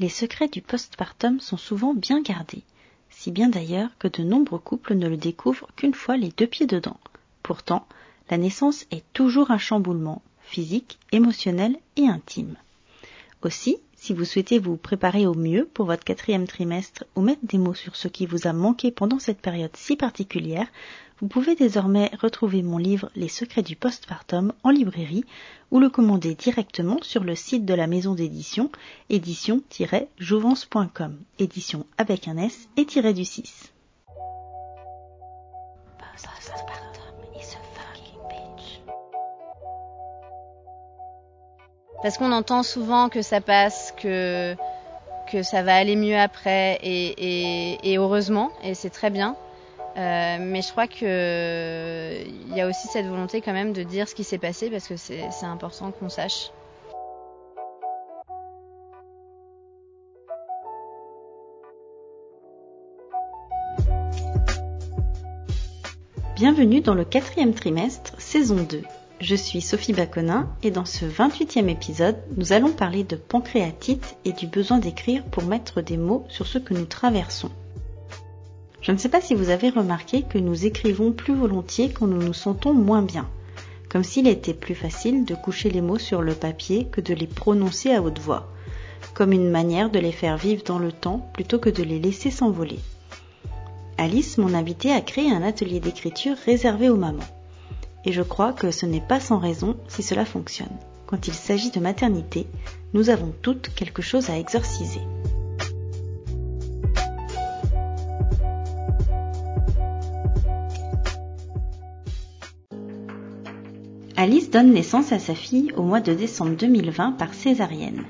Les secrets du postpartum sont souvent bien gardés, si bien d'ailleurs que de nombreux couples ne le découvrent qu'une fois les deux pieds dedans. Pourtant, la naissance est toujours un chamboulement physique, émotionnel et intime. Aussi, si vous souhaitez vous préparer au mieux pour votre quatrième trimestre ou mettre des mots sur ce qui vous a manqué pendant cette période si particulière, vous pouvez désormais retrouver mon livre Les secrets du postpartum en librairie ou le commander directement sur le site de la maison d'édition édition-jouvence.com, édition avec un S et tiré du 6. Parce qu'on entend souvent que ça passe, que, ça va aller mieux après, et heureusement, et c'est très bien. Euh, mais je crois qu'il y a aussi cette volonté quand même de dire ce qui s'est passé parce que c'est important qu'on sache. Bienvenue dans le quatrième trimestre, saison 2. Je suis Sophie Baconin et dans ce 28e épisode, nous allons parler de pancréatite et du besoin d'écrire pour mettre des mots sur ce que nous traversons. Je ne sais pas si vous avez remarqué que nous écrivons plus volontiers quand nous nous sentons moins bien, comme s'il était plus facile de coucher les mots sur le papier que de les prononcer à haute voix, comme une manière de les faire vivre dans le temps plutôt que de les laisser s'envoler. Alice, mon invitée, a créé un atelier d'écriture réservé aux mamans. Et je crois que ce n'est pas sans raison si cela fonctionne. Quand il s'agit de maternité, nous avons toutes quelque chose à exorciser. Alice donne naissance à sa fille au mois de décembre 2020 par césarienne.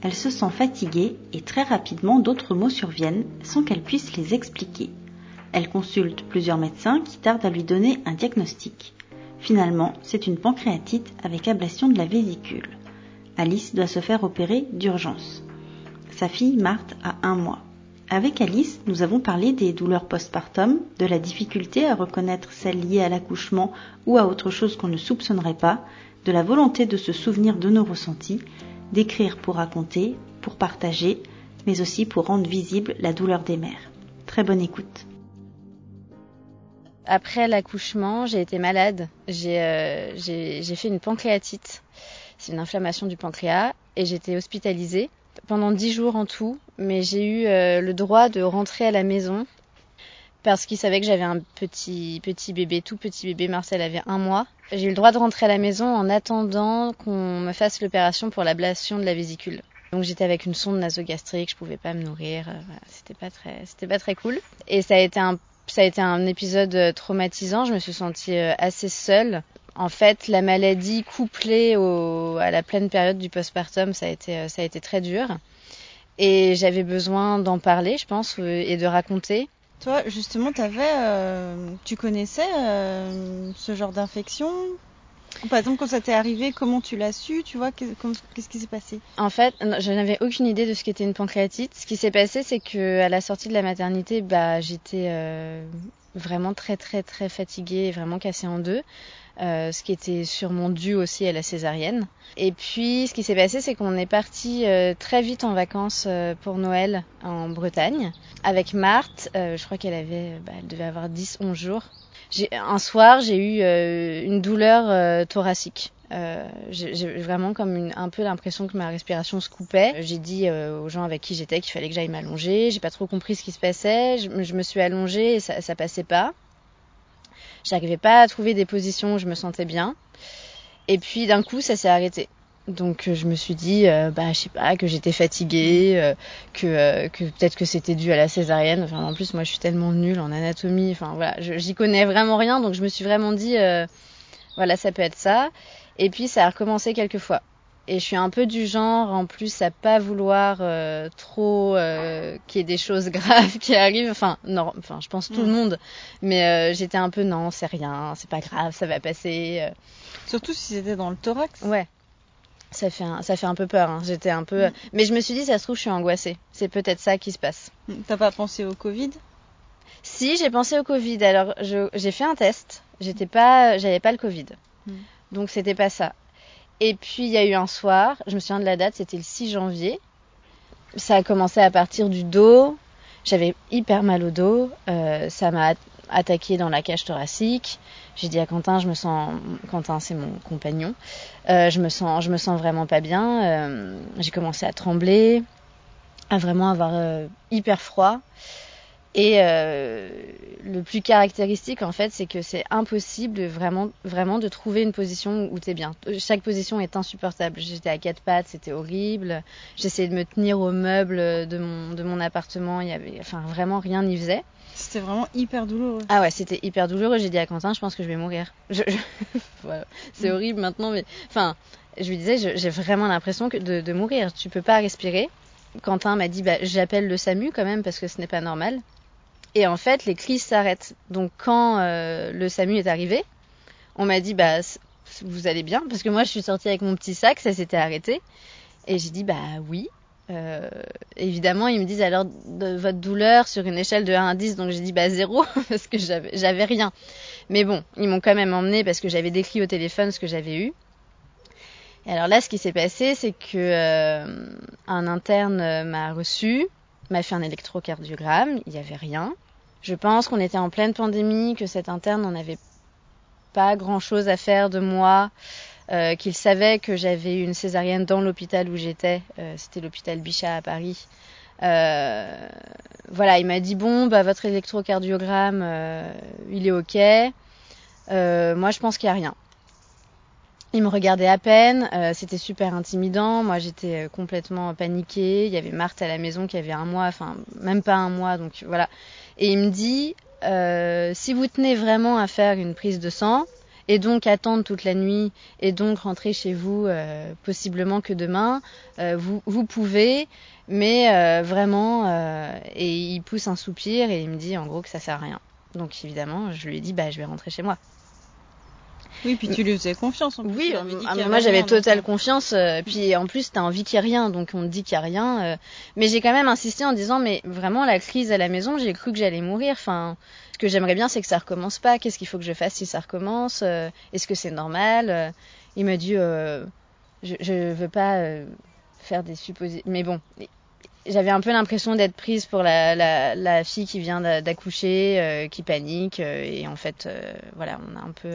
Elle se sent fatiguée et très rapidement d'autres mots surviennent sans qu'elle puisse les expliquer. Elle consulte plusieurs médecins qui tardent à lui donner un diagnostic. Finalement, c'est une pancréatite avec ablation de la vésicule. Alice doit se faire opérer d'urgence. Sa fille Marthe a un mois. Avec Alice, nous avons parlé des douleurs postpartum, de la difficulté à reconnaître celles liées à l'accouchement ou à autre chose qu'on ne soupçonnerait pas, de la volonté de se souvenir de nos ressentis, d'écrire pour raconter, pour partager, mais aussi pour rendre visible la douleur des mères. Très bonne écoute. Après l'accouchement, j'ai été malade. J'ai euh, fait une pancréatite. C'est une inflammation du pancréas et j'étais hospitalisée pendant dix jours en tout, mais j'ai eu euh, le droit de rentrer à la maison parce qu'ils savaient que j'avais un petit petit bébé, tout petit bébé. Marcel avait un mois. J'ai eu le droit de rentrer à la maison en attendant qu'on me fasse l'opération pour l'ablation de la vésicule. Donc j'étais avec une sonde nasogastrique, je pouvais pas me nourrir, euh, c'était pas très c'était pas très cool. Et ça a été un ça a été un épisode euh, traumatisant, je me suis sentie assez seule en fait, la maladie couplée à la pleine période du postpartum, ça a été, euh, ça a été très dur. Et j'avais besoin d'en parler, je pense, euh, et de raconter. Toi, justement, avais, euh, tu connaissais ce genre d'infection? Par exemple, quand ça t'est arrivé, comment tu l'as su Tu vois, qu'est-ce qui s'est passé? En fait, je n'avais aucune idée de ce qu'était une pancréatite. Ce qui s'est passé, c'est que à la sortie de la maternité, bah, j'étais vraiment très très très fatiguée, vraiment cassée en deux. Euh, ce qui était sûrement dû aussi à la césarienne. Et puis, ce qui s'est passé, c'est qu'on est parti euh, très vite en vacances euh, pour Noël en Bretagne avec Marthe. je crois qu'elle avait, bah, elle devait avoir 10-11 jours. Un soir, j'ai eu une douleur thoracique. j'ai vraiment comme une, un peu l'impression que ma respiration se coupait. J'ai dit aux gens avec qui j'étais qu'il fallait que j'aille m'allonger. J'ai pas trop compris ce qui se passait. Je, je me suis allongée et ça, ça passait pas. J'arrivais pas à trouver des positions où je me sentais bien. Et puis d'un coup, ça s'est arrêté. Donc euh, je me suis dit, euh, bah je sais pas, que j'étais fatiguée, euh, que, que peut-être que c'était dû à la césarienne. Enfin en plus moi je suis tellement nulle en anatomie. Enfin voilà, j'y connais vraiment rien, donc je me suis vraiment dit, voilà ça peut être ça. Et puis ça a recommencé quelques fois. Et je suis un peu du genre, en plus, à pas vouloir trop qu'il y ait des choses graves qui arrivent. Enfin, non, enfin, je pense tout le mm. monde. Mais j'étais un peu, non, c'est rien, c'est pas grave, ça va passer. Surtout si c'était dans le thorax. Ouais. Ça fait un, ça fait un peu peur. Hein. J'étais un peu. Mm. Mais je me suis dit, ça se trouve, je suis angoissée. C'est peut-être ça qui se passe. Mm. T'as pas pensé au Covid? Si, j'ai pensé au Covid. Alors, j'ai fait un test. J'étais pas, j'avais pas le Covid. Donc, c'était pas ça. Et puis il y a eu un soir, je me souviens de la date, c'était le 6 janvier. ça a commencé à partir du dos. J'avais hyper mal au dos. ça m'a attaqué dans la cage thoracique. J'ai dit à Quentin, je me sens, Quentin c'est mon compagnon, je me sens, je me sens vraiment pas bien. j'ai commencé à trembler, à vraiment avoir hyper froid. Et euh, le plus caractéristique, en fait, c'est que c'est impossible vraiment, vraiment de trouver une position où tu es bien. Chaque position est insupportable. J'étais à quatre pattes, c'était horrible. J'essayais de me tenir aux meubles de mon, de mon appartement. Il y avait, enfin, vraiment rien n'y faisait. C'était vraiment hyper douloureux. Ah ouais, c'était hyper douloureux. J'ai dit à Quentin, je pense que je vais mourir. Je, C'est horrible maintenant, mais enfin, je lui disais, j'ai vraiment l'impression de, de mourir. Tu peux pas respirer. Quentin m'a dit, bah, j'appelle le SAMU quand même parce que ce n'est pas normal. Et en fait, les crises s'arrêtent. Donc quand euh, le SAMU est arrivé, on m'a dit bah vous allez bien? Parce que moi je suis sortie avec mon petit sac, ça s'était arrêté. Et j'ai dit bah oui. Euh, évidemment, ils me disent alors de votre douleur sur une échelle de 1 à 10, donc j'ai dit bah zéro parce que j'avais rien. Mais bon, ils m'ont quand même emmené parce que j'avais décrit au téléphone ce que j'avais eu. Et alors là, ce qui s'est passé, c'est que euh, un interne m'a reçu, m'a fait un électrocardiogramme, il n'y avait rien. Je pense qu'on était en pleine pandémie, que cet interne n'en avait pas grand-chose à faire de moi, euh, qu'il savait que j'avais une césarienne dans l'hôpital où j'étais, euh, c'était l'hôpital Bichat à Paris. Euh, voilà, il m'a dit bon, bah votre électrocardiogramme, il est ok. moi, je pense qu'il n'y a rien. Il me regardait à peine, euh, c'était super intimidant. Moi, j'étais euh, complètement paniquée. Il y avait Marthe à la maison qui avait un mois, enfin même pas un mois, donc voilà. Et il me dit, euh, si vous tenez vraiment à faire une prise de sang, et donc attendre toute la nuit, et donc rentrer chez vous possiblement que demain, vous, vous pouvez, mais vraiment, et il pousse un soupir et il me dit en gros que ça sert à rien. Donc évidemment, je lui ai dit, bah je vais rentrer chez moi. Oui, puis tu lui faisais confiance en plus. Oui, ah, moi j'avais totale confiance. Euh, puis en plus, t'as envie qu'il n'y ait rien, donc on te dit qu'il n'y a rien. Euh. mais j'ai quand même insisté en disant, mais vraiment la crise à la maison, j'ai cru que j'allais mourir. Enfin, que j'aimerais bien, c'est que ça recommence pas. Qu'est-ce qu'il faut que je fasse si ça recommence euh, Est-ce que c'est normal Il m'a dit, je, je veux pas faire des suppositions. Mais bon, j'avais un peu l'impression d'être prise pour la, la, la fille qui vient d'accoucher, euh, qui panique, euh, et en fait, euh, voilà, on a un peu,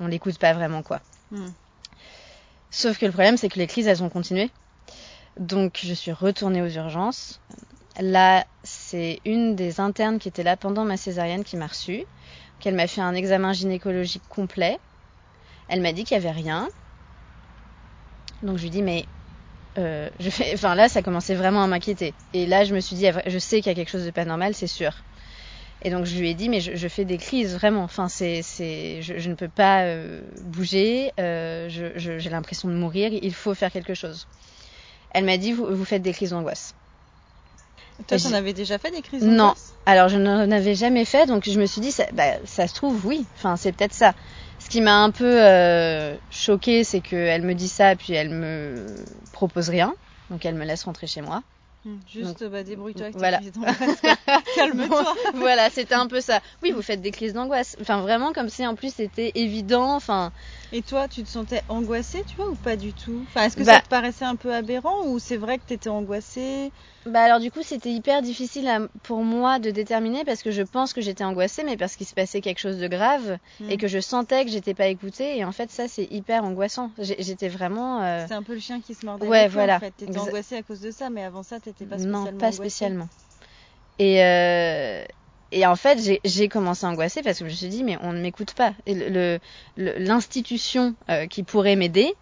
on l'écoute pas vraiment quoi. Hmm. Sauf que le problème, c'est que les crises, elles ont continué. Donc, je suis retournée aux urgences. Là, c'est une des internes qui était là pendant ma césarienne qui m'a reçue, qu'elle m'a fait un examen gynécologique complet. Elle m'a dit qu'il y avait rien. Donc, je lui dis, mais euh, je enfin là, ça commençait vraiment à m'inquiéter. Et là, je me suis dit, je sais qu'il y a quelque chose de pas normal, c'est sûr. Et donc je lui ai dit, mais je, fais des crises vraiment. Enfin, c'est, c'est, je, ne peux pas euh, bouger. Euh, j'ai l'impression de mourir. Il faut faire quelque chose. Elle m'a dit, vous faites des crises d'angoisse. Toi, tu en avais déjà fait des crises d'angoisse Non. Alors, je n'en avais jamais fait, donc je me suis dit, ça, bah, ça se trouve, oui. Enfin, c'est peut-être ça. Ce qui m'a un peu euh, choquée, c'est qu'elle me dit ça, puis elle me propose rien. Donc elle me laisse rentrer chez moi. Hmm, juste, bah, débrouille-toi avec voilà. Calme-toi. voilà, c'était un peu ça. Oui, vous faites des crises d'angoisse. Enfin, vraiment, comme si en plus c'était évident. Enfin. Et toi, tu te sentais angoissée, tu vois, ou pas du tout? Enfin, est-ce que ça bah te paraissait un peu aberrant, ou c'est vrai que t'étais angoissée? Bah alors du coup c'était hyper difficile pour moi de déterminer parce que je pense que j'étais angoissée mais parce qu'il se passait quelque chose de grave hmm. et que je sentais que j'étais pas écoutée et en fait ça c'est hyper angoissant. J'étais vraiment. Euh... C'est un peu le chien qui se mordait. Ouais voilà. En fait. T'étais angoissée à cause de ça mais avant ça t'étais pas spécialement. Non pas spécialement. Et euh... Et en fait, j'ai commencé à angoisser parce que je me suis dit, mais on ne m'écoute pas. L'institution euh, qui pourrait m'aider,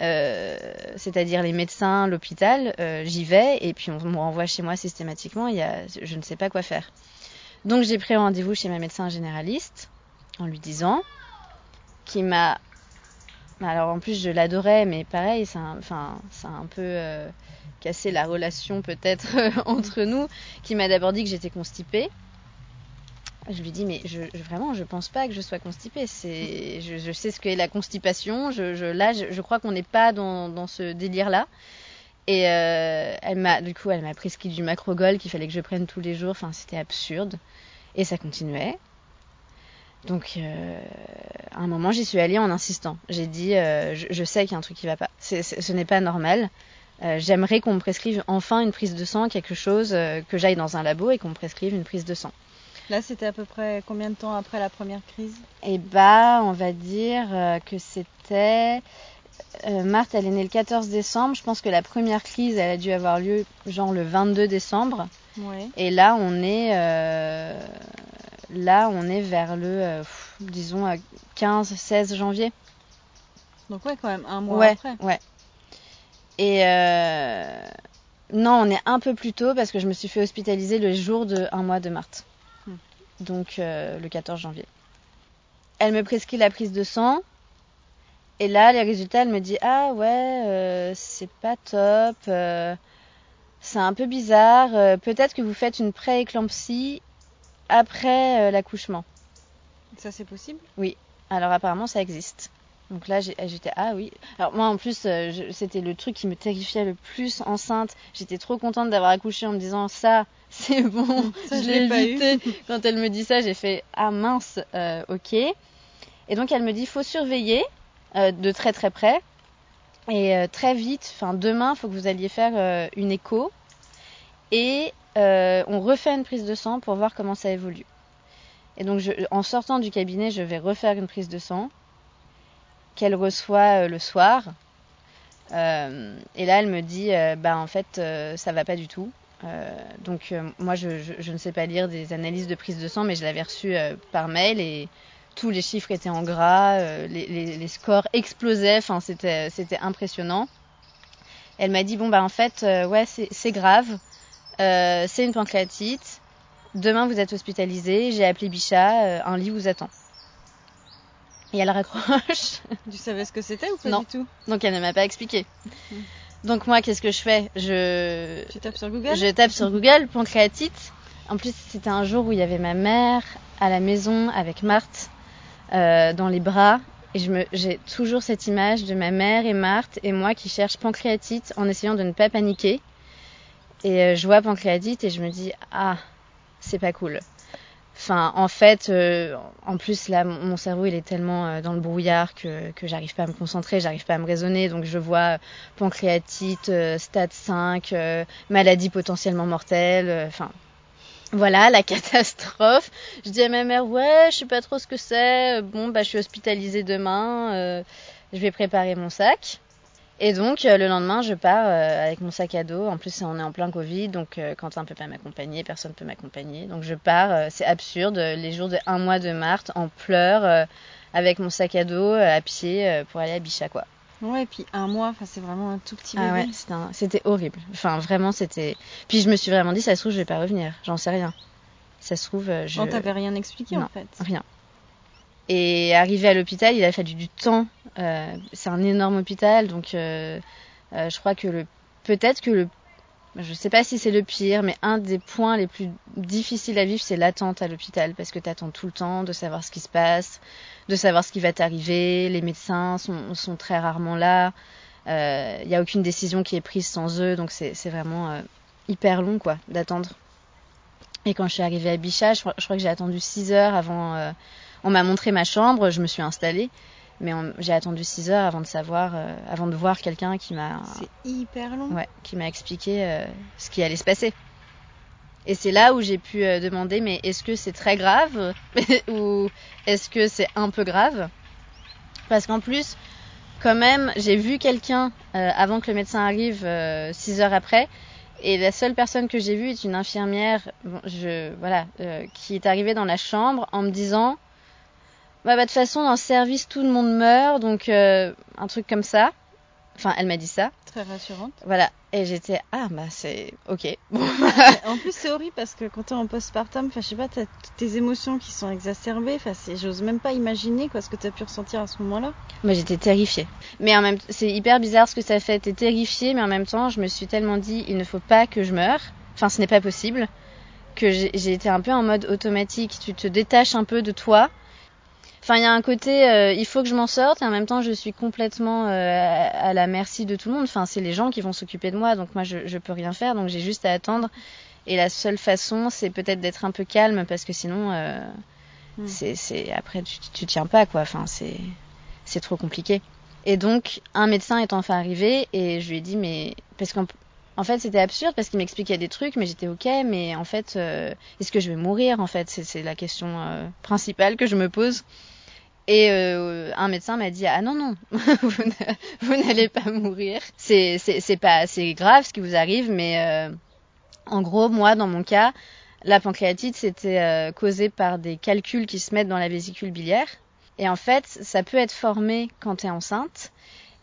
euh, c'est-à-dire les médecins, l'hôpital, euh, j'y vais et puis on me renvoie chez moi systématiquement. Il y a, je ne sais pas quoi faire. Donc j'ai pris rendez-vous chez ma médecin généraliste en lui disant, qui m'a, alors en plus je l'adorais, mais pareil, ça, enfin, ça a un peu cassé la relation peut-être entre nous, qui m'a d'abord dit que j'étais constipée. Je lui dis mais je, vraiment je pense pas que je sois constipée. C'est je, je, sais ce qu'est la constipation. Je, je là je, crois qu'on n'est pas dans, ce délire là. Et euh, elle m'a du coup elle m'a prescrit du macrogol qu'il fallait que je prenne tous les jours. Enfin c'était absurde. Et ça continuait. Donc euh, à un moment j'y suis allée en insistant. J'ai dit euh, je, sais qu'il y a un truc qui va pas. ce n'est pas normal. j'aimerais qu'on me prescrive enfin une prise de sang, quelque chose, que j'aille dans un labo et qu'on me prescrive une prise de sang. Là, c'était à peu près combien de temps après la première crise? Eh bah, on va dire que c'était. Marthe, elle est née le 14 décembre. Je pense que la première crise, elle a dû avoir lieu genre le 22 décembre. Ouais. Et là, on est là, on est vers le, disons, 15-16 janvier. Donc ouais, quand même un mois après. Ouais. Et euh, non, on est un peu plus tôt parce que je me suis fait hospitaliser le jour de un mois de mars. Donc euh, le 14 janvier. Elle me prescrit la prise de sang. Et là, les résultats, elle me dit ah ouais, euh, c'est pas top, c'est un peu bizarre. Peut-être que vous faites une pré-éclampsie après l'accouchement. Ça c'est possible? Oui. Alors apparemment ça existe. Donc là, j'étais ah oui. Alors moi en plus, euh, c'était le truc qui me terrifiait le plus enceinte. J'étais trop contente d'avoir accouché en me disant ça, c'est bon, je l'ai évité. Quand elle me dit ça, j'ai fait ah mince, euh, ok. Et donc elle me dit faut surveiller euh, de très très près et très vite. Enfin demain, il faut que vous alliez faire une écho et on refait une prise de sang pour voir comment ça évolue. Et donc en sortant du cabinet, je vais refaire une prise de sang qu'elle reçoit euh, le soir. Euh, et là, elle me dit, euh, bah en fait, ça va pas du tout. Donc moi, je, ne sais pas lire des analyses de prise de sang, mais je l'avais reçu par mail et tous les chiffres étaient en gras, les, scores explosaient, enfin c'était c'était impressionnant. Elle m'a dit bon bah en fait ouais c'est grave, c'est une pancréatite. Demain vous êtes hospitalisé, j'ai appelé Bichat, un lit vous attend. Et elle raccroche. Tu savais ce que c'était ou pas non. du tout? Donc elle ne m'a pas expliqué. Hmm. Donc moi, qu'est-ce que je fais? Je. Tu tapes sur Google? Je tape sur Google pancréatite. En plus, c'était un jour où il y avait ma mère à la maison avec Marthe euh, dans les bras. Et je me, j'ai toujours cette image de ma mère et Marthe et moi qui cherchent pancréatite en essayant de ne pas paniquer. Et euh, je vois pancréatite et je me dis ah, c'est pas cool. Enfin, en fait, euh, en plus là, mon cerveau il est tellement euh, dans le brouillard que, j'arrive pas à me concentrer, j'arrive pas à me raisonner. Donc je vois pancréatite, euh, stade 5, maladie potentiellement mortelle. Enfin, voilà la catastrophe. Je dis à ma mère ouais, je sais pas trop ce que c'est. Bon bah je suis hospitalisée demain. je vais préparer mon sac. Et donc euh, le lendemain, je pars euh, avec mon sac à dos. En plus, on est en plein Covid, donc euh, Quentin peut pas m'accompagner, personne peut m'accompagner. Donc je pars, c'est absurde, les jours de un mois de Marthe, en pleurs, avec mon sac à dos, à pied, pour aller à Bichat, quoi. Ouais, et puis un mois, c'est vraiment un tout petit bébé. Ah ouais, c'était horrible. Enfin, vraiment, c'était. Puis je me suis vraiment dit, ça se trouve, je vais pas revenir. J'en sais rien. Ça se trouve, je. Non, t'avais rien expliqué en fait. Rien. Et arrivé à l'hôpital, il a fallu du temps. Euh, c'est un énorme hôpital, donc euh, euh, je crois que le peut-être que le je sais pas si c'est le pire, mais un des points les plus difficiles à vivre, c'est l'attente à l'hôpital, parce que tu attends tout le temps de savoir ce qui se passe, de savoir ce qui va t'arriver. Les médecins sont, très rarement là. Il n'y a aucune décision qui est prise sans eux, donc c'est vraiment hyper long quoi d'attendre. Et quand je suis arrivée à Bichat, je, je crois que j'ai attendu 6 heures avant on m'a montré ma chambre, je me suis installée, mais j'ai attendu 6 heures avant de savoir, euh, avant de voir quelqu'un qui m'a. C'est hyper long. Ouais, qui m'a expliqué euh, ce qui allait se passer. Et c'est là où j'ai pu euh, demander, mais est-ce que c'est très grave ou est-ce que c'est un peu grave? Parce qu'en plus, quand même, j'ai vu quelqu'un avant que le médecin arrive, 6 heures après, et la seule personne que j'ai vue est une infirmière, je, voilà, qui est arrivée dans la chambre en me disant bah, bah, de toute façon, dans le service, tout le monde meurt, donc euh, un truc comme ça. Enfin, elle m'a dit ça. Très rassurante. Voilà. Et j'étais, ah, bah, c'est ok. en plus, c'est horrible parce que quand t'es en postpartum, enfin, je sais pas, t'as tes émotions qui sont exacerbées. Enfin, j'ose même pas imaginer quoi ce que t'as pu ressentir à ce moment-là. Moi, j'étais terrifiée. Mais en même c'est hyper bizarre ce que ça fait. T'es terrifiée, mais en même temps, je me suis tellement dit, il ne faut pas que je meure. Enfin, ce n'est pas possible. Que j'ai été un peu en mode automatique. Tu te détaches un peu de toi Enfin, il y a un côté, euh, il faut que je m'en sorte, et en même temps, je suis complètement euh, à la merci de tout le monde. Enfin, c'est les gens qui vont s'occuper de moi, donc moi, je, je peux rien faire, donc j'ai juste à attendre. Et la seule façon, c'est peut-être d'être un peu calme, parce que sinon, euh, hmm. c'est, après, tu, tu tiens pas, quoi. Enfin, c'est, c'est trop compliqué. Et donc, un médecin est enfin arrivé et je lui ai dit, mais parce qu'en en fait, c'était absurde parce qu'il m'expliquait des trucs, mais j'étais ok. Mais en fait, euh, est-ce que je vais mourir En fait, c'est la question euh, principale que je me pose. Et euh, un médecin m'a dit ah non non, vous n'allez pas mourir. C'est c'est pas assez grave ce qui vous arrive, mais en gros, moi, dans mon cas, la pancréatite, c'était causé par des calculs qui se mettent dans la vésicule biliaire. Et en fait, ça peut être formé quand tu es enceinte.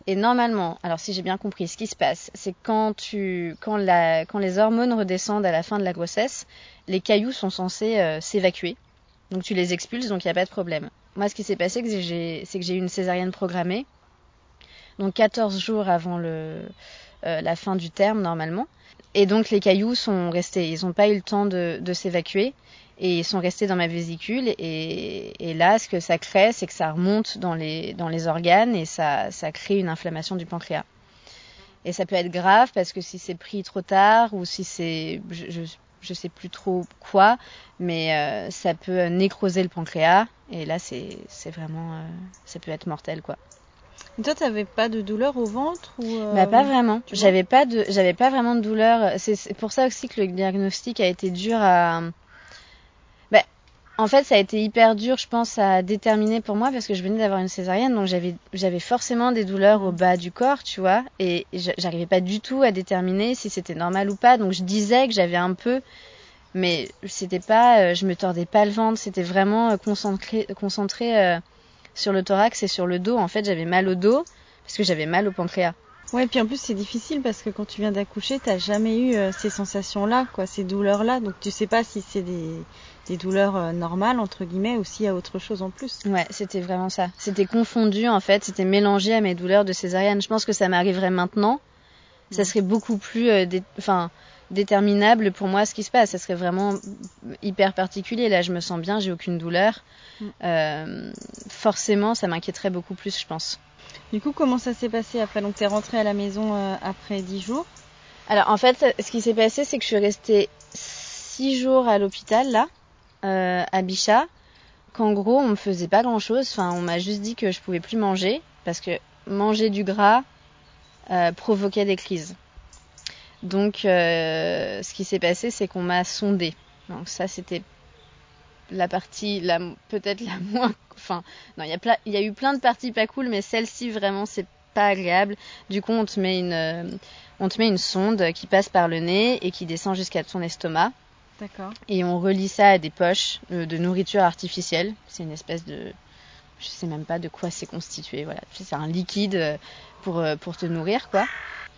Et normalement, alors si j'ai bien compris, ce qui se passe, c'est quand quand les hormones redescendent à la fin de la grossesse, les cailloux sont censés euh, s'évacuer. Donc tu les expulses, donc il n'y a pas de problème. Moi, ce qui s'est passé, c'est que j'ai eu une césarienne programmée, donc 14 jours avant euh, la fin du terme normalement. Et donc les cailloux sont restés, ils n'ont pas eu le temps de, s'évacuer et ils sont restés dans ma vésicule et, là ce que ça crée c'est que ça remonte dans les, organes et ça, ça crée une inflammation du pancréas. Et ça peut être grave parce que si c'est pris trop tard ou si c'est je, sais plus trop quoi, mais euh, ça peut nécroser le pancréas et là c'est c'est vraiment euh, ça peut être mortel quoi. Et toi, t'avais pas de douleur au ventre ou euh... Bah pas vraiment. J'avais pas de, j'avais pas vraiment de douleur. C'est pour ça aussi que le diagnostic a été dur à, en fait, ça a été hyper dur, je pense, à déterminer pour moi parce que je venais d'avoir une césarienne, donc j'avais forcément des douleurs au bas du corps, tu vois, et j'arrivais pas du tout à déterminer si c'était normal ou pas. Donc je disais que j'avais un peu, mais c'était pas, euh, je me tordais pas le ventre, c'était vraiment euh, concentré concentré euh, sur le thorax et sur le dos. En fait, j'avais mal au dos parce que j'avais mal au pancréas. Ouais, puis en plus c'est difficile parce que quand tu viens d'accoucher, t'as jamais eu ces sensations-là, quoi, ces douleurs-là, donc tu sais pas si c'est des des douleurs euh, normales entre guillemets aussi à autre chose en plus. Ouais, c'était vraiment ça. C'était confondu en fait, c'était mélangé à mes douleurs de césarienne. Je pense que ça m'arriverait maintenant. Ça serait beaucoup plus euh, enfin déterminable pour moi ce qui se passe. Ça serait vraiment hyper particulier. Là, je me sens bien, j'ai aucune douleur. Mm. Euh, forcément, ça m'inquiéterait beaucoup plus, je pense. Du coup, comment ça s'est passé après? Donc, tu es rentrée à la maison euh, après 10 jours? Alors, en fait, ce qui s'est passé, c'est que je suis restée 6 jours à l'hôpital, là euh, à Bichat qu'en gros on me faisait pas grand chose. Enfin, on m'a juste dit que je pouvais plus manger parce que manger du gras provoquait des crises. Donc, euh, ce qui s'est passé, c'est qu'on m'a sondé. Donc ça, c'était la partie, la peut-être la moins. Enfin, non, il y y a eu plein de parties pas cool, mais celle-ci vraiment, c'est pas agréable. Du coup, on te met une, on te met une sonde qui passe par le nez et qui descend jusqu'à ton estomac. D'accord. Et on relie ça à des poches euh, de nourriture artificielle. C'est une espèce de, je sais même pas de quoi c'est constitué. Voilà, c'est un liquide euh, pour euh, pour te nourrir quoi.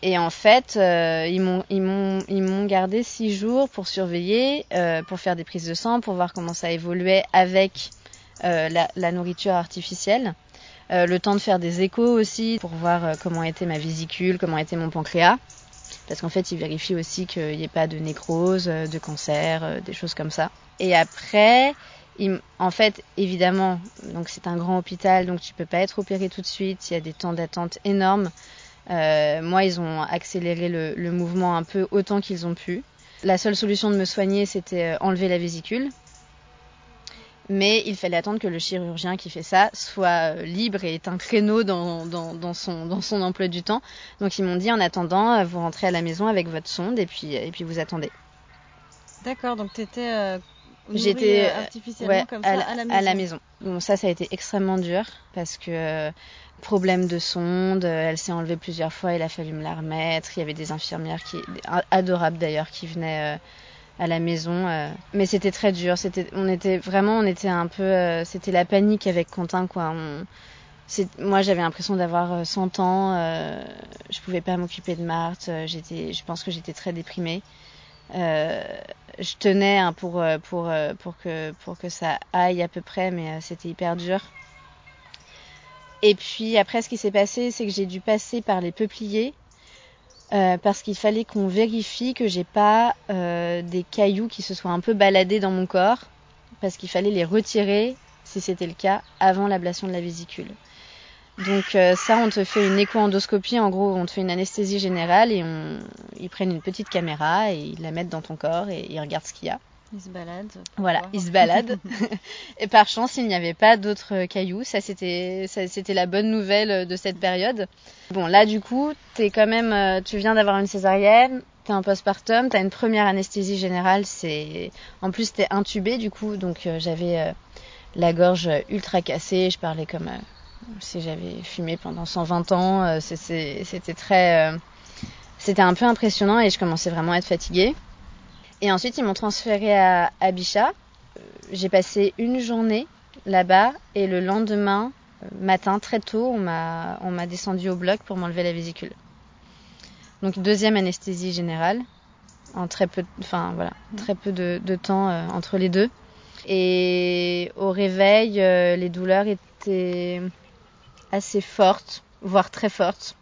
Et en fait, ils m'ont ils m'ont gardé six jours pour surveiller, pour faire des prises de sang, pour voir comment ça évoluait avec la, la, nourriture artificielle. le temps de faire des échos aussi pour voir comment était ma vésicule, comment était mon pancréas parce qu'en fait, ils vérifient aussi qu'il n'y ait pas de nécrose, euh, de cancer, euh, des choses comme ça. Et après, en fait, évidemment, donc c'est un grand hôpital, donc tu peux pas être opéré tout de suite. Il y a des temps d'attente énormes. Euh, moi, ils ont accéléré le, mouvement un peu autant qu'ils ont pu. La seule solution de me soigner, c'était enlever la vésicule mais il fallait attendre que le chirurgien qui fait ça soit euh, libre et ait un créneau dans, son, dans son emploi du temps. Donc ils m'ont dit en attendant, euh, vous rentrez à la maison avec votre sonde et puis, et puis vous attendez. D'accord, donc tu étais euh, J'étais artificiellement comme ça à la maison. À la maison. Donc ça, ça a été extrêmement dur parce que problème de sonde, elle s'est enlevée plusieurs fois, il a fallu me la remettre. Il y avait des infirmières qui, adorables d'ailleurs, qui venaient à la maison. Euh. Mais c'était très dur. C'était, on était vraiment, on était un peu, euh, c'était la panique avec Quentin, quoi. On, moi, j'avais l'impression d'avoir 100 euh, ans. Euh, je pouvais pas m'occuper de Marthe. J'étais, je pense que j'étais très déprimée. Euh, je tenais hein, pour pour pour que ça aille à peu près, mais c'était hyper dur. Et puis après, ce qui s'est passé, c'est que j'ai dû passer par les peupliers euh, parce qu'il fallait qu'on vérifie que j'ai pas euh, des cailloux qui se soient un peu baladés dans mon corps, parce qu'il fallait les retirer, si c'était le cas, avant l'ablation de la vésicule. Donc euh, ça, on te fait une écho-endoscopie, en gros, on te fait une anesthésie générale et on, ils prennent une petite caméra et ils la mettent dans ton corps et ils regardent ce qu'il y a. Il se balade. Voilà, il se balade. et par chance, il n'y avait pas d'autres cailloux. Ça, c'était, c'était la bonne nouvelle de cette période. Bon, là, du coup, t'es quand même, euh, tu viens d'avoir une césarienne, t'es en postpartum, t'as une première anesthésie générale. C'est, en plus, t'es intubé, du coup, donc euh, j'avais euh, la gorge ultra cassée. Je parlais comme si j'avais fumé pendant 120 ans. c'était très, c'était un peu impressionnant et je commençais vraiment à être fatiguée. Et ensuite, ils m'ont transféré à, Abisha. J'ai passé une journée là-bas et le lendemain euh, matin, très tôt, on m'a, descendu au bloc pour m'enlever la vésicule. Donc deuxième anesthésie générale, en très peu, enfin voilà, très peu de, temps euh, entre les deux. Et au réveil, euh, les douleurs étaient assez fortes, voire très fortes.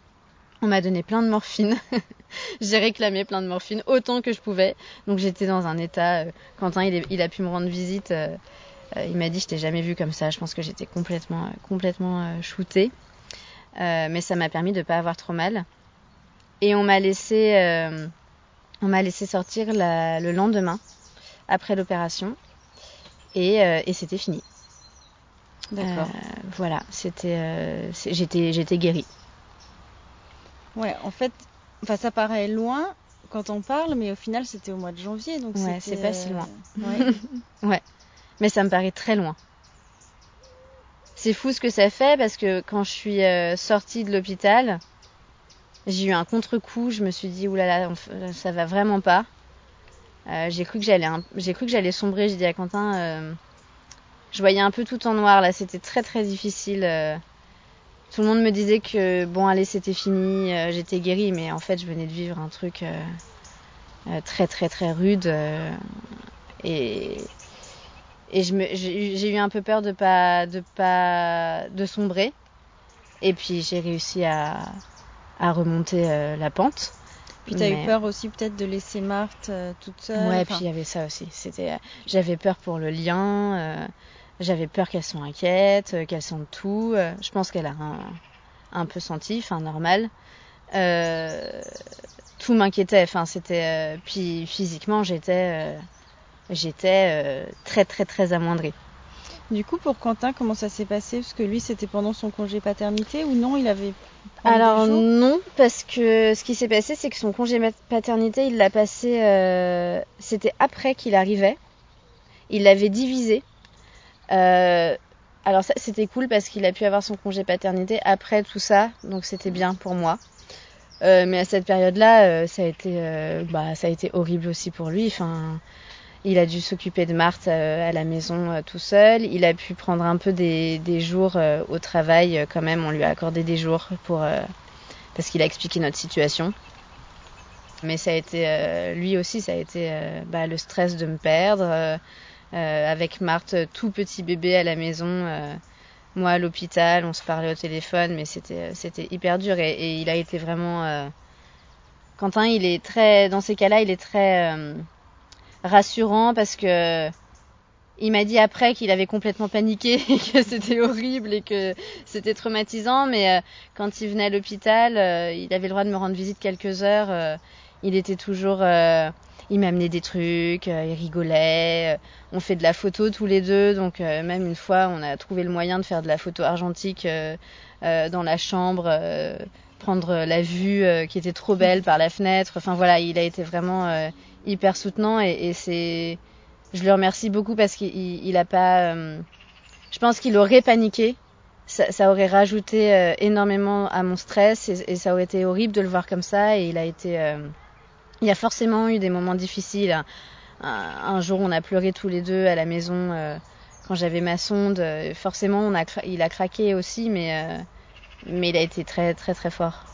On m'a donné plein de morphine. j'ai réclamé plein de morphine autant que je pouvais. Donc j'étais dans un état. Euh, Quentin, il, a pu me rendre visite. Euh, euh, il m'a dit je t'ai jamais vu comme ça. Je pense que j'étais complètement, complètement shootée. mais ça m'a permis de pas avoir trop mal. Et on m'a laissé, on m'a laissé sortir le lendemain après l'opération. Et c'était fini. D'accord. voilà, c'était, j'étais, j'étais guérie. Ouais, en fait, Enfin, ça paraît loin quand on parle, mais au final, c'était au mois de janvier. Donc ouais, c'est pas si loin. Euh, ouais. Mais ça me paraît très loin. C'est fou ce que ça fait parce que quand je suis euh, sortie de l'hôpital, j'ai eu un contre-coup. Je me suis dit, oulala, ça va vraiment pas. Euh, j'ai cru que j'allais, j'ai cru que j'allais sombrer. J'ai dit à Quentin, je voyais un peu tout en noir là. C'était très très difficile tout le monde me disait que bon allez c'était fini, euh, j'étais guérie, mais en fait je venais de vivre un truc euh, euh, très très très rude et et j'ai eu un peu peur de pas de pas de sombrer et puis j'ai réussi à, à remonter la pente. Puis tu as eu peur aussi peut-être de laisser Marthe toute seule. Ouais, puis il y avait ça aussi. C'était, j'avais peur pour le lien. J'avais peur qu'elle soit inquiète, euh, qu'elle sente tout. Euh, je pense qu'elle a un, peu senti, enfin normal. Euh, tout m'inquiétait. Enfin, c'était. puis physiquement, j'étais, j'étais très très très amoindrie. Du coup, pour Quentin, comment ça s'est passé? Parce que lui, c'était pendant son congé paternité ou non Il avait. Alors non, parce que ce qui s'est passé, c'est que son congé paternité, il l'a passé. c'était après qu'il arrivait. Il l'avait divisé. Euh, alors ça c'était cool parce qu'il a pu avoir son congé paternité après tout ça, donc c'était bien pour moi. Euh, mais à cette période-là, euh, ça a été, bah, ça a été horrible aussi pour lui. Enfin, il a dû s'occuper de Marthe à la maison tout seul. Il a pu prendre un peu des, des jours au travail quand même. On lui a accordé des jours pour parce qu'il a expliqué notre situation. Mais ça a été, lui aussi, ça a été bah, le stress de me perdre avec Marthe, tout petit bébé à la maison. Euh, moi à l'hôpital, on se parlait au téléphone, mais c'était hyper dur et, il a été vraiment. Euh, Quentin, il est très dans ces cas-là, il est très rassurant parce que il m'a dit après qu'il avait complètement paniqué et que c'était horrible et que c'était traumatisant, mais quand il venait à l'hôpital, il avait le droit de me rendre visite quelques heures. il était toujours il m'amenait des trucs, euh, il rigolait, euh, on fait de la photo tous les deux, donc euh, même une fois on a trouvé le moyen de faire de la photo argentique dans la chambre, prendre la vue qui était trop belle par la fenêtre. Enfin voilà, il a été vraiment hyper soutenant et, c'est, je le remercie beaucoup parce qu'il il, a pas, je pense qu'il aurait paniqué. Ça, aurait rajouté énormément à mon stress et, ça aurait été horrible de le voir comme ça et il a été il y a forcément eu des moments difficiles. Un, jour, on a pleuré tous les deux à la maison euh, quand j'avais ma sonde. Forcément, il a craqué aussi, mais, euh, mais il a été très, très, très fort.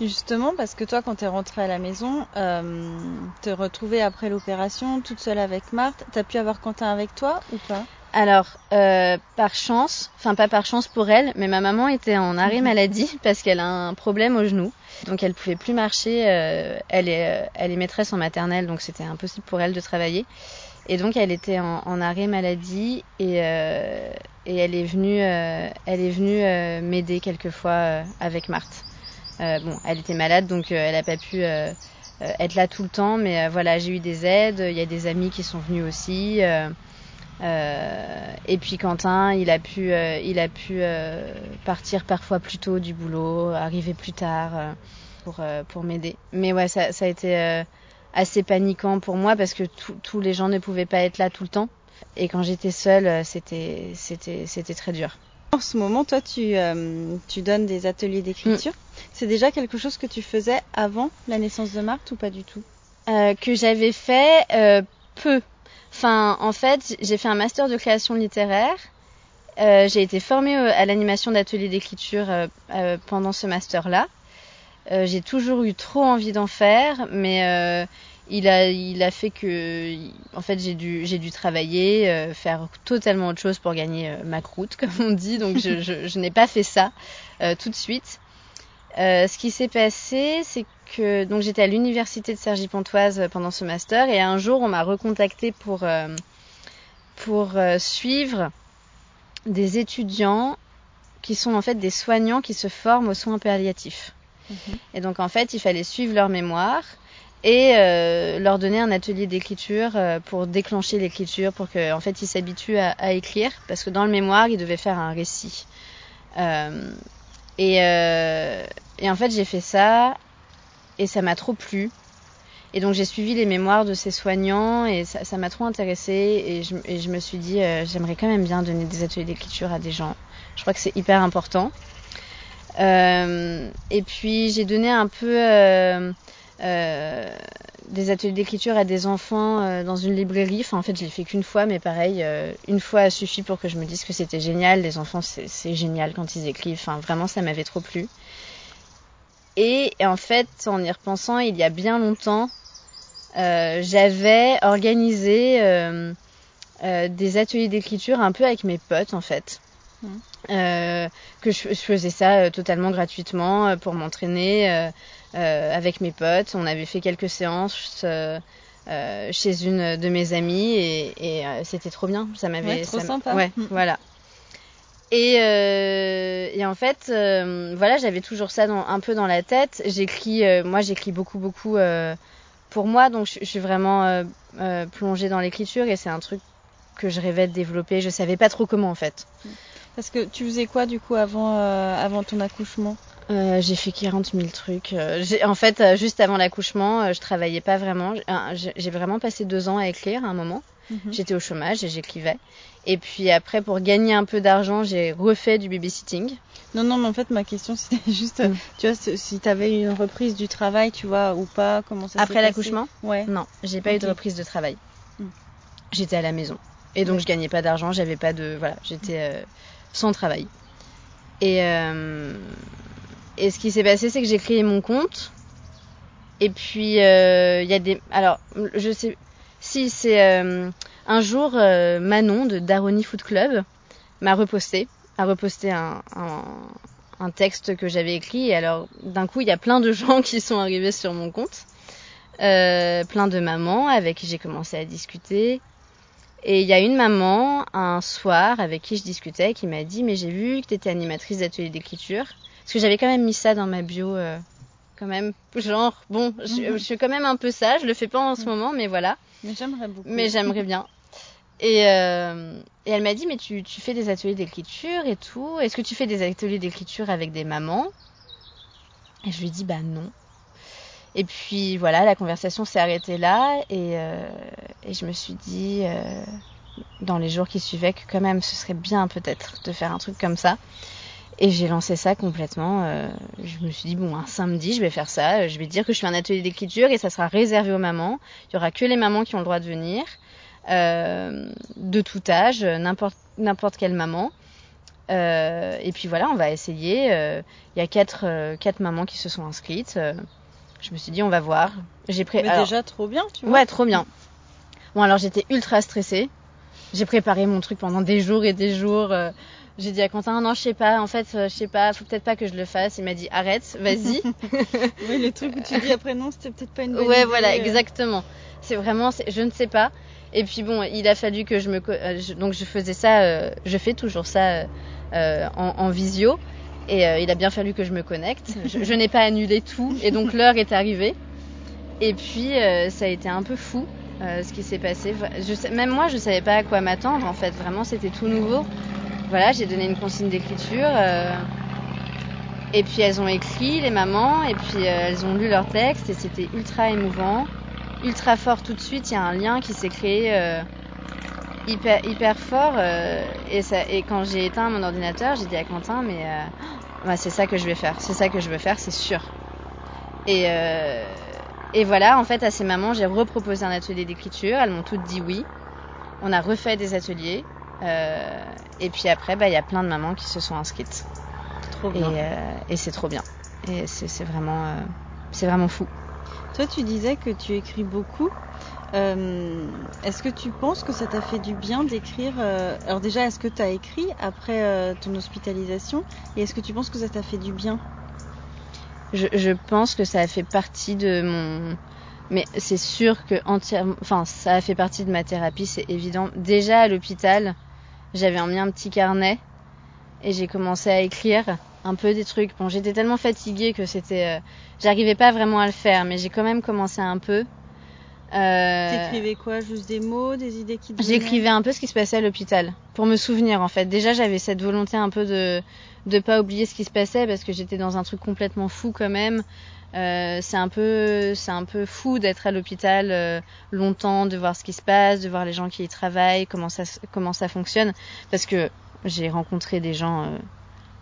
Justement, parce que toi, quand tu es rentrée à la maison, euh, te retrouver après l'opération toute seule avec Marthe, t'as pu avoir Quentin avec toi ou pas? Alors, euh, par chance, enfin pas par chance pour elle, mais ma maman était en arrêt mhm. maladie parce qu'elle a un problème au genou. Donc elle pouvait plus marcher. Euh, elle, est, euh, elle est maîtresse en maternelle, donc c'était impossible pour elle de travailler. Et donc elle était en, en arrêt maladie et, euh, et elle est venue, euh, elle est venue m'aider quelquefois avec Marthe. bon, elle était malade, donc elle n'a pas pu être là tout le temps, mais voilà, j'ai eu des aides. Il y a des amis qui sont venus aussi. Et puis Quentin, il a pu, il a pu partir parfois plus tôt du boulot, arriver plus tard pour, pour m'aider. Mais ouais, ça, ça a été assez paniquant pour moi parce que tous les gens ne pouvaient pas être là tout le temps. Et quand j'étais seule, c'était, c'était, c'était très dur. En ce moment, toi, tu, euh, tu donnes des ateliers d'écriture. Mm. C'est déjà quelque chose que tu faisais avant la naissance de Marthe ou pas du tout? Euh, Que j'avais fait euh, peu. Enfin, en fait, j'ai fait un master de création littéraire. j'ai été formée à l'animation d'ateliers d'écriture pendant ce master-là. j'ai toujours eu trop envie d'en faire, mais il a, il a fait que, en fait, j'ai dû, j'ai dû travailler, euh, faire totalement autre chose pour gagner euh, ma croûte, comme on dit. Donc, je, je, je n'ai pas fait ça euh, tout de suite. Ce qui s'est passé, c'est que donc j'étais à l'université de Cergy-Pontoise pendant ce master et un jour on m'a recontacté pour pour suivre des étudiants qui sont en fait des soignants qui se forment aux soins palliatifs. Mhm. Et donc en fait, il fallait suivre leur mémoire et euh, leur donner un atelier d'écriture euh, pour déclencher l'écriture, pour qu'en en fait ils s'habituent à, écrire, parce que dans le mémoire ils devaient faire un récit. Euh, et, et, en fait j'ai fait ça et ça m'a trop plu. Et donc j'ai suivi les mémoires de ces soignants et ça m'a trop intéressée et je, et me suis dit j'aimerais quand même bien donner des ateliers d'écriture à des gens. Je crois que c'est hyper important. et puis j'ai donné un peu euh, des ateliers d'écriture à des enfants euh, dans une librairie. Enfin, en fait, je l'ai fait qu'une fois, mais pareil, euh, une fois a suffi pour que je me dise que c'était génial. Les enfants, c'est génial quand ils écrivent. Enfin, vraiment, ça m'avait trop plu. Et, en fait, en y repensant, il y a bien longtemps, j'avais organisé des ateliers d'écriture un peu avec mes potes, en fait. Mmh. que je, je, faisais ça totalement gratuitement pour m'entraîner euh, avec mes potes. On avait fait quelques séances euh, euh, chez une de mes amies et, c'était trop bien. Ça m'avait. trop sympa. Ouais, mm. voilà. Et, et, en fait, voilà, j'avais toujours ça dans, un peu dans la tête. J'écris, moi, j'écris beaucoup, beaucoup pour moi, donc je, suis vraiment plongée dans l'écriture et c'est un truc que je rêvais de développer. Je savais pas trop comment en fait. Parce que tu faisais quoi du coup avant, avant ton accouchement? Euh, j'ai fait 40 000 trucs. Euh, en fait, euh, juste avant l'accouchement, je travaillais pas vraiment. J'ai vraiment passé deux ans à écrire à un moment. Mhm. J'étais au chômage et j'écrivais. Et puis après, pour gagner un peu d'argent, j'ai refait du babysitting. Non, non, mais en fait, ma question, c'était juste, mm. tu vois, si tu avais une reprise du travail, tu vois, ou pas, comment ça Après l'accouchement? Ouais. Non, j'ai pas eu de reprise de travail. Mm. J'étais à la maison. Et donc, je gagnais pas d'argent, j'avais pas de. Voilà, j'étais sans travail. Et. Et ce qui s'est passé, c'est que j'ai créé mon compte. Et puis, euh, il y a des. Alors, je sais. Si, c'est. Euh, un jour, euh, Manon de Daroni Food Club m'a reposté. A reposté un, un, un texte que j'avais écrit. Et alors, d'un coup, il y a plein de gens qui sont arrivés sur mon compte. plein de mamans avec qui j'ai commencé à discuter. Et il y a une maman, un soir, avec qui je discutais, qui m'a dit Mais j'ai vu que tu étais animatrice d'atelier d'écriture. Parce que j'avais quand même mis ça dans ma bio, euh, quand même, genre, bon, mhm. je, suis quand même un peu ça, je le fais pas en ce mhm. moment, mais voilà. Mais j'aimerais beaucoup. Mais j'aimerais bien. Et, euh, et elle m'a dit, mais tu, tu fais des ateliers d'écriture et tout. Est-ce que tu fais des ateliers d'écriture avec des mamans? Et je lui ai dit, bah non. Et puis voilà, la conversation s'est arrêtée là et, euh, je me suis dit euh, dans les jours qui suivaient que quand même ce serait bien peut-être de faire un truc comme ça. Et j'ai lancé ça complètement. Euh, je me suis dit, bon, un samedi, je vais faire ça. Je vais dire que je fais un atelier d'écriture et ça sera réservé aux mamans. Il y aura que les mamans qui ont le droit de venir, de tout âge, n'importe n'importe quelle maman. Et puis voilà, on va essayer. Il y a quatre, quatre mamans qui se sont inscrites. Je me suis dit, on va voir. J'ai pré... Mais déjà trop bien, tu vois. Ouais, trop bien. Bon, alors j'étais ultra stressée. J'ai préparé mon truc pendant des jours et des jours. J'ai dit à Quentin, non, je sais pas, en fait, euh, je sais pas, faut peut-être pas que je le fasse. Il m'a dit, arrête, vas-y. oui, les trucs où tu dis après non, c'était peut-être pas une bonne ouais, idée. Ouais, voilà, euh. exactement. C'est vraiment, je ne sais pas. Et puis bon, il a fallu que je me, euh, donc je faisais ça, je fais toujours ça en, en, visio. Et il a bien fallu que je me connecte. Je, n'ai pas annulé tout, et donc l'heure est arrivée. Et puis ça a été un peu fou ce qui s'est passé. Même moi, je savais pas à quoi m'attendre. En fait, vraiment, c'était tout nouveau. Voilà, j'ai donné une consigne d'écriture. et puis elles ont écrit, les mamans, et puis elles ont lu leur texte, et c'était ultra émouvant, ultra fort tout de suite. Il y a un lien qui s'est créé hyper hyper fort euh, et ça et quand j'ai éteint mon ordinateur j'ai dit à Quentin mais euh, c'est ça que je vais faire c'est ça que je veux faire c'est sûr. Et euh, et voilà en fait à ces mamans j'ai reproposé un atelier d'écriture elles m'ont toutes dit oui. On a refait des ateliers et puis après bah il y a plein de mamans qui se sont inscrites. Trop bien. et, et c'est trop bien. Et c'est vraiment c'est vraiment fou toi tu disais que tu écris beaucoup. Euh, est-ce que tu penses que ça t'a fait du bien d'écrire euh, Alors déjà, est-ce que tu as écrit après euh, ton hospitalisation? Et est-ce que tu penses que ça t'a fait du bien? Je, pense que ça a fait partie de mon... Mais c'est sûr que entièrement... Enfin, ça a fait partie de ma thérapie, c'est évident. Déjà à l'hôpital, j'avais mis un petit carnet et j'ai commencé à écrire un peu des trucs. Bon, j'étais tellement fatiguée que c'était... J'arrivais pas vraiment à le faire, mais j'ai quand même commencé un peu. Euh... T'écrivais quoi? Juste des mots, des idées qui J'écrivais un peu ce qui se passait à l'hôpital, pour me souvenir en fait. Déjà j'avais cette volonté un peu de de pas oublier ce qui se passait parce que j'étais dans un truc complètement fou quand même. Euh, c'est un peu c'est un peu fou d'être à l'hôpital euh, longtemps, de voir ce qui se passe, de voir les gens qui y travaillent, comment ça comment ça fonctionne, parce que j'ai rencontré des gens.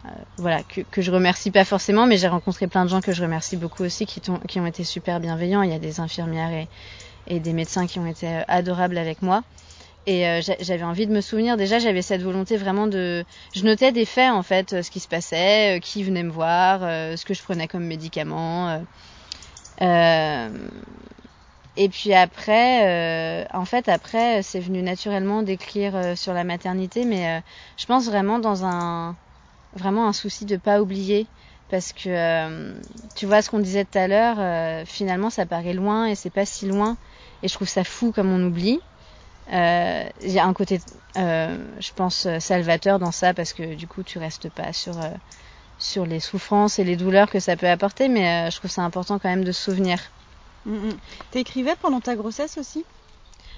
Euh, voilà que, que je remercie pas forcément mais j'ai rencontré plein de gens que je remercie beaucoup aussi qui, qui ont été super bienveillants il y a des infirmières et, des médecins qui ont été euh, adorables avec moi. Et euh, j'avais envie de me souvenir. Déjà, j'avais cette volonté vraiment de. Je notais des faits en fait, ce qui se passait, qui venait me voir, ce que je prenais comme médicament. Et puis après, en fait, après, c'est venu naturellement d'écrire sur la maternité, mais je pense vraiment dans un vraiment un souci de pas oublier parce que tu vois ce qu'on disait tout à l'heure, finalement ça paraît loin et c'est pas si loin et je trouve ça fou comme on oublie. Euh, il y a un côté, euh, je pense, salvateur dans ça parce que du coup, tu restes pas sur euh, sur les souffrances et les douleurs que ça peut apporter, mais je trouve ça important quand même de se souvenir. Mm T'écrivais pendant ta grossesse aussi?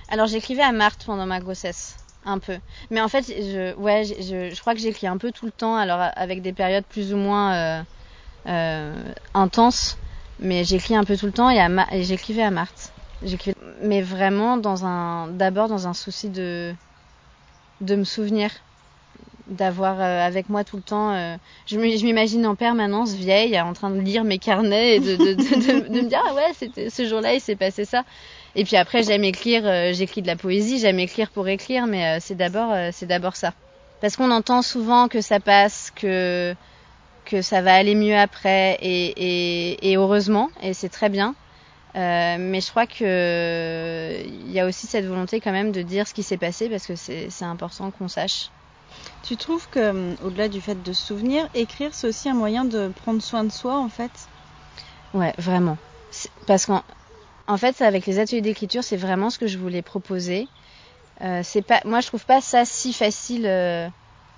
Alors j'écrivais à Marthe pendant ma grossesse, un peu. Mais en fait, je, ouais, je, je crois que j'écris un peu tout le temps, alors avec des périodes plus ou moins intenses, mais j'écris un peu tout le temps et, et j'écrivais à Marthe. Mais vraiment dans un, d'abord dans un souci de, de me souvenir, d'avoir euh, avec moi tout le temps. Euh, je m'imagine en permanence vieille, en train de lire mes carnets et de, de, de, de me dire ah ouais, ce jour-là, il s'est passé ça. Et puis après, j'aime écrire, euh, j'écris de la poésie, j'aime écrire pour écrire, mais c'est d'abord, c'est d'abord ça. Parce qu'on entend souvent que ça passe, que que ça va aller mieux après, et, et, et heureusement, et c'est très bien. Euh, mais je crois que il y a aussi cette volonté quand même de dire ce qui s'est passé parce que c'est important qu'on sache. Tu trouves que euh, au-delà du fait de se souvenir, écrire c'est aussi un moyen de prendre soin de soi en fait? Ouais, vraiment. Parce qu'en en fait, avec les ateliers d'écriture, c'est vraiment ce que je voulais proposer. Euh, pas, moi, je trouve pas ça si facile euh,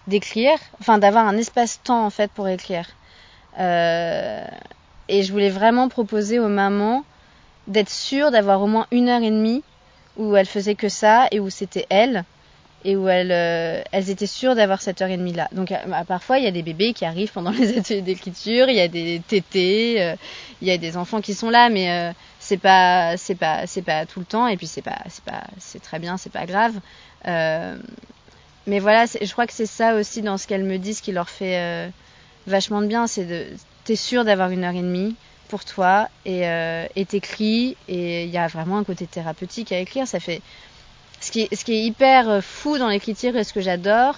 d'écrire, enfin d'avoir un espace-temps en fait pour écrire. Euh, et je voulais vraiment proposer aux mamans d'être sûre d'avoir au moins une heure et demie où elle faisait que ça et où c'était elle et où elles, elles étaient sûres d'avoir cette heure et demie là. Donc bah, parfois il y a des bébés qui arrivent pendant les ateliers d'écriture, il y a des tétés, il y a des enfants qui sont là, mais c'est pas c'est pas c'est pas tout le temps et puis c'est pas c'est pas c'est très bien, c'est pas grave. mais voilà, je crois que c'est ça aussi dans ce qu'elles me disent qui leur fait vachement de bien, c'est de t'es sûre d'avoir une heure et demie pour toi et euh, t'écris et il y a vraiment un côté thérapeutique à écrire. Ça fait ce qui est, ce qui est hyper euh, fou dans l'écriture et ce que j'adore,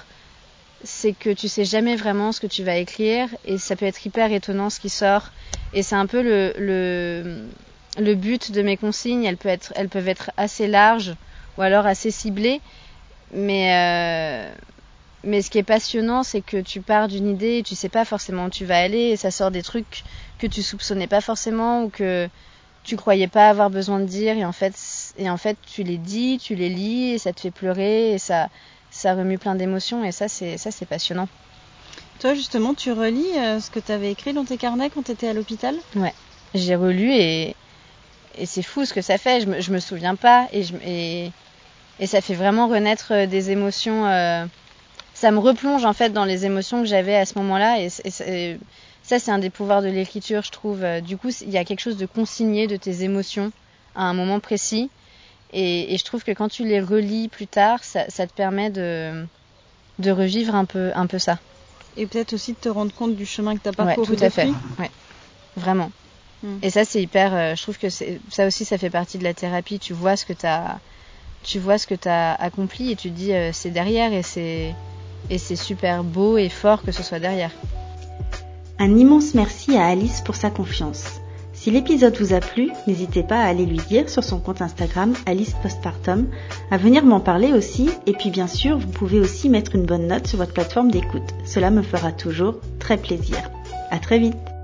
c'est que tu sais jamais vraiment ce que tu vas écrire et ça peut être hyper étonnant ce qui sort. Et c'est un peu le, le but de mes consignes. Elles peuvent être, elles peuvent être assez larges ou alors assez ciblées, mais euh, mais ce qui est passionnant, c'est que tu pars d'une idée, et tu sais pas forcément où tu vas aller, et ça sort des trucs que tu soupçonnais pas forcément ou que tu croyais pas avoir besoin de dire, et en fait, et en fait, tu les dis, tu les lis, et ça te fait pleurer, et ça, ça remue plein d'émotions, et ça, c'est, ça, c'est passionnant. Toi, justement, tu relis euh, ce que tu avais écrit dans tes carnets quand tu étais à l'hôpital? Ouais, j'ai relu et et c'est fou ce que ça fait. Je me, je me souviens pas et, je, et, et ça fait vraiment renaître euh, des émotions. Euh, ça me replonge en fait dans les émotions que j'avais à ce moment-là. Et, et, ça, c'est un des pouvoirs de l'écriture, je trouve. Du coup, il y a quelque chose de consigné de tes émotions à un moment précis. Et, je trouve que quand tu les relis plus tard, ça, ça te permet de, de revivre un peu, un peu ça. Et peut-être aussi de te rendre compte du chemin que tu as parcouru ouais, tout à fait. Ouais, vraiment. Mm. Et ça, c'est hyper. Euh, je trouve que ça aussi, ça fait partie de la thérapie. Tu vois ce que tu as, tu vois ce que tu as accompli et tu te dis euh, c'est derrière et c'est et c'est super beau et fort que ce soit derrière. Un immense merci à Alice pour sa confiance. Si l'épisode vous a plu, n'hésitez pas à aller lui dire sur son compte Instagram Alice Postpartum, à venir m'en parler aussi, et puis bien sûr, vous pouvez aussi mettre une bonne note sur votre plateforme d'écoute. Cela me fera toujours très plaisir. À très vite!